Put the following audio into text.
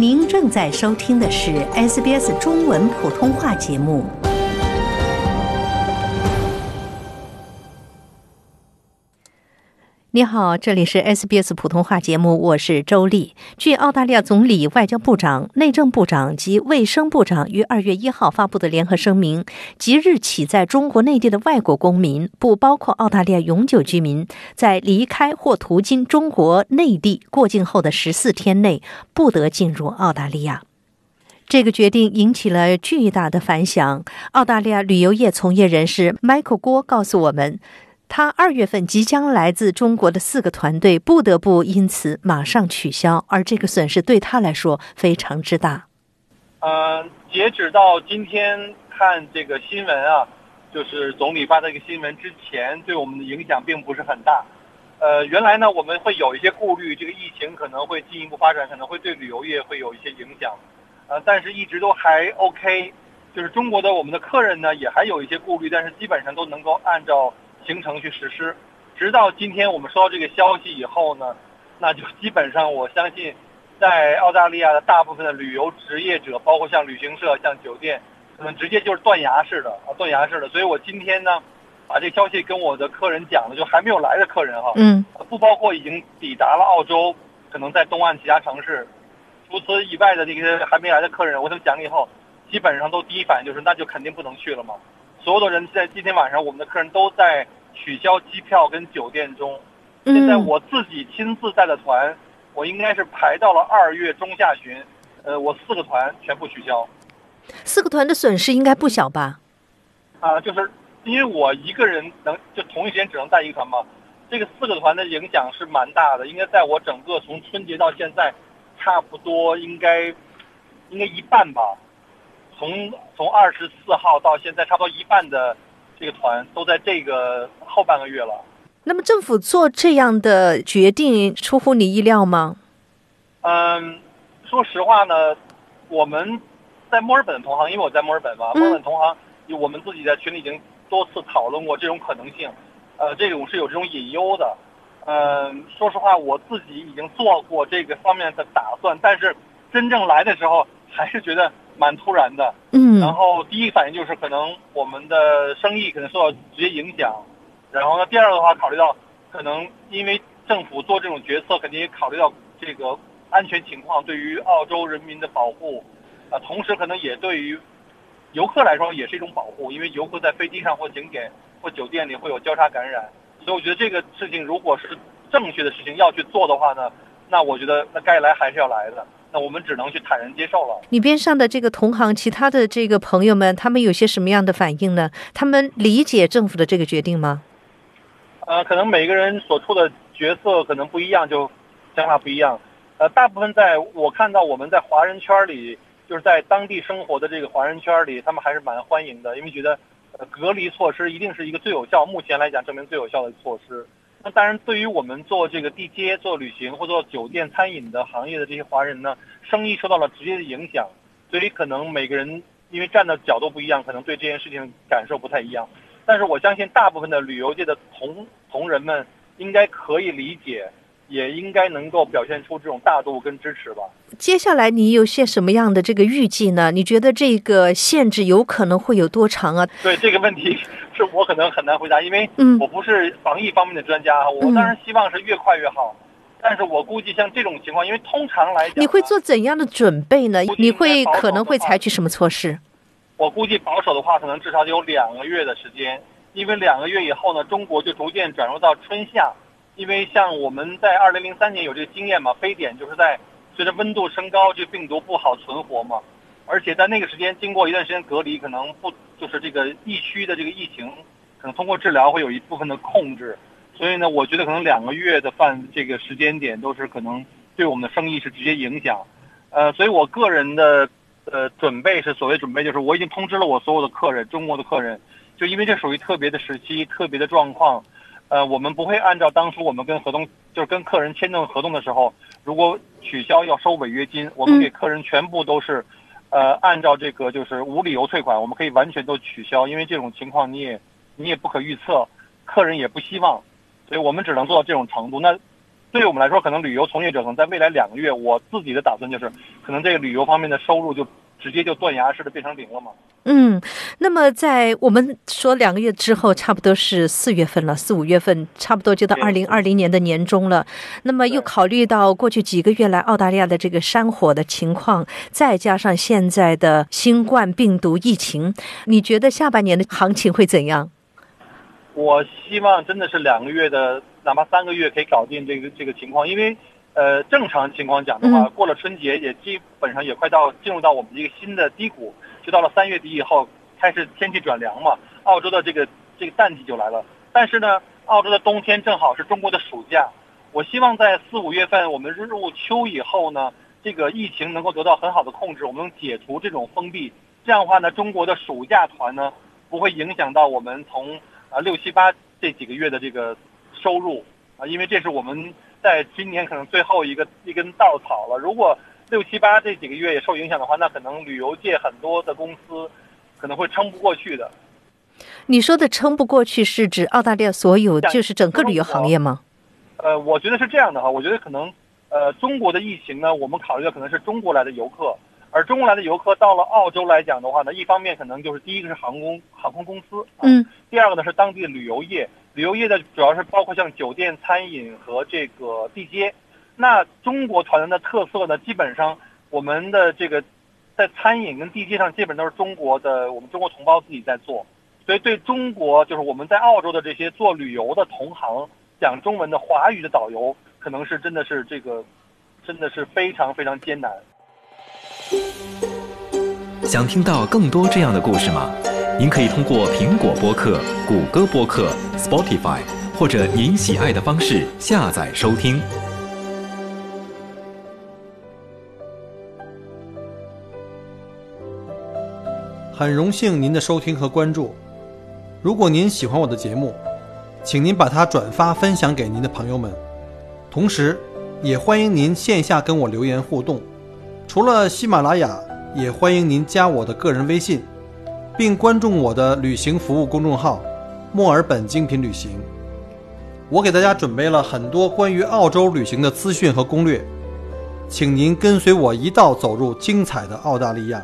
您正在收听的是 SBS 中文普通话节目。你好，这里是 SBS 普通话节目，我是周丽。据澳大利亚总理、外交部长、内政部长及卫生部长于二月一号发布的联合声明，即日起，在中国内地的外国公民（不包括澳大利亚永久居民）在离开或途经中国内地过境后的十四天内，不得进入澳大利亚。这个决定引起了巨大的反响。澳大利亚旅游业从业人士 Michael 郭告诉我们。他二月份即将来自中国的四个团队不得不因此马上取消，而这个损失对他来说非常之大。呃，截止到今天看这个新闻啊，就是总理发这个新闻之前，对我们的影响并不是很大。呃，原来呢我们会有一些顾虑，这个疫情可能会进一步发展，可能会对旅游业会有一些影响。呃，但是一直都还 OK，就是中国的我们的客人呢也还有一些顾虑，但是基本上都能够按照。行程去实施，直到今天我们收到这个消息以后呢，那就基本上我相信，在澳大利亚的大部分的旅游职业者，包括像旅行社、像酒店，可能直接就是断崖式的啊，断崖式的。所以我今天呢，把这个消息跟我的客人讲了，就还没有来的客人哈，嗯，不包括已经抵达了澳洲，可能在东岸其他城市，除此以外的那些还没来的客人，我跟他们讲了以后，基本上都第一反应就是那就肯定不能去了嘛。所有的人在今天晚上，我们的客人都在。取消机票跟酒店中，现在我自己亲自带的团，我应该是排到了二月中下旬，呃，我四个团全部取消。四个团的损失应该不小吧？啊，就是因为我一个人能就同一时间只能带一个团嘛，这个四个团的影响是蛮大的。应该在我整个从春节到现在，差不多应该应该一半吧。从从二十四号到现在，差不多一半的。这个团都在这个后半个月了。那么政府做这样的决定出乎你意料吗？嗯，说实话呢，我们在墨尔本的同行，因为我在墨尔本嘛，墨尔本同行，我们自己在群里已经多次讨论过这种可能性。呃，这种是有这种隐忧的。嗯，说实话，我自己已经做过这个方面的打算，但是真正来的时候，还是觉得。蛮突然的，嗯，然后第一反应就是可能我们的生意可能受到直接影响，然后呢，第二个的话考虑到可能因为政府做这种决策，肯定也考虑到这个安全情况，对于澳洲人民的保护，啊，同时可能也对于游客来说也是一种保护，因为游客在飞机上或景点或酒店里会有交叉感染，所以我觉得这个事情如果是正确的事情要去做的话呢，那我觉得那该来还是要来的。那我们只能去坦然接受了。你边上的这个同行，其他的这个朋友们，他们有些什么样的反应呢？他们理解政府的这个决定吗？呃，可能每个人所处的角色可能不一样，就想法不一样。呃，大部分在我看到我们在华人圈里，就是在当地生活的这个华人圈里，他们还是蛮欢迎的，因为觉得呃隔离措施一定是一个最有效，目前来讲证明最有效的措施。那当然，对于我们做这个地接、做旅行或做酒店、餐饮的行业的这些华人呢，生意受到了直接的影响，所以可能每个人因为站的角度不一样，可能对这件事情感受不太一样。但是我相信，大部分的旅游界的同同仁们应该可以理解。也应该能够表现出这种大度跟支持吧。接下来你有些什么样的这个预计呢？你觉得这个限制有可能会有多长啊？对这个问题，是我可能很难回答，因为我不是防疫方面的专家。我当然希望是越快越好，但是我估计像这种情况，因为通常来讲，你会做怎样的准备呢？你会可能会采取什么措施？我估计保守的话，可能至少有两个月的时间，因为两个月以后呢，中国就逐渐转入到春夏。因为像我们在二零零三年有这个经验嘛，非典就是在随着温度升高，这病毒不好存活嘛，而且在那个时间经过一段时间隔离，可能不就是这个疫区的这个疫情，可能通过治疗会有一部分的控制，所以呢，我觉得可能两个月的范这个时间点都是可能对我们的生意是直接影响。呃，所以我个人的呃准备是所谓准备，就是我已经通知了我所有的客人，中国的客人，就因为这属于特别的时期、特别的状况，呃，我们不会按照当初我们跟合同，就是跟客人签订合同的时候，如果取消要收违约金，我们给客人全部都是，呃，按照这个就是无理由退款，我们可以完全都取消，因为这种情况你也你也不可预测，客人也不希望。所以我们只能做到这种程度。那对于我们来说，可能旅游从业者可能在未来两个月，我自己的打算就是，可能这个旅游方面的收入就直接就断崖式的变成零了嘛。嗯，那么在我们说两个月之后，差不多是四月份了，四五月份，差不多就到二零二零年的年中了。那么又考虑到过去几个月来澳大利亚的这个山火的情况，再加上现在的新冠病毒疫情，你觉得下半年的行情会怎样？我希望真的是两个月的，哪怕三个月可以搞定这个这个情况，因为，呃，正常情况讲的话，过了春节也基本上也快到进入到我们一个新的低谷，就到了三月底以后开始天气转凉嘛，澳洲的这个这个淡季就来了。但是呢，澳洲的冬天正好是中国的暑假，我希望在四五月份我们入秋以后呢，这个疫情能够得到很好的控制，我们能解除这种封闭，这样的话呢，中国的暑假团呢不会影响到我们从。啊，六七八这几个月的这个收入啊，因为这是我们在今年可能最后一个一根稻草了。如果六七八这几个月也受影响的话，那可能旅游界很多的公司可能会撑不过去的。你说的撑不过去是指澳大利亚所有，就是整个旅游行业吗？呃，我觉得是这样的哈，我觉得可能呃，中国的疫情呢，我们考虑的可能是中国来的游客。而中国来的游客到了澳洲来讲的话呢，一方面可能就是第一个是航空航空公司，嗯，第二个呢是当地的旅游业，旅游业的主要是包括像酒店、餐饮和这个地接。那中国团的特色呢，基本上我们的这个在餐饮跟地接上基本都是中国的，我们中国同胞自己在做。所以对中国就是我们在澳洲的这些做旅游的同行，讲中文的华语的导游，可能是真的是这个，真的是非常非常艰难。想听到更多这样的故事吗？您可以通过苹果播客、谷歌播客、Spotify 或者您喜爱的方式下载收听。很荣幸您的收听和关注。如果您喜欢我的节目，请您把它转发分享给您的朋友们，同时也欢迎您线下跟我留言互动。除了喜马拉雅。也欢迎您加我的个人微信，并关注我的旅行服务公众号“墨尔本精品旅行”。我给大家准备了很多关于澳洲旅行的资讯和攻略，请您跟随我一道走入精彩的澳大利亚。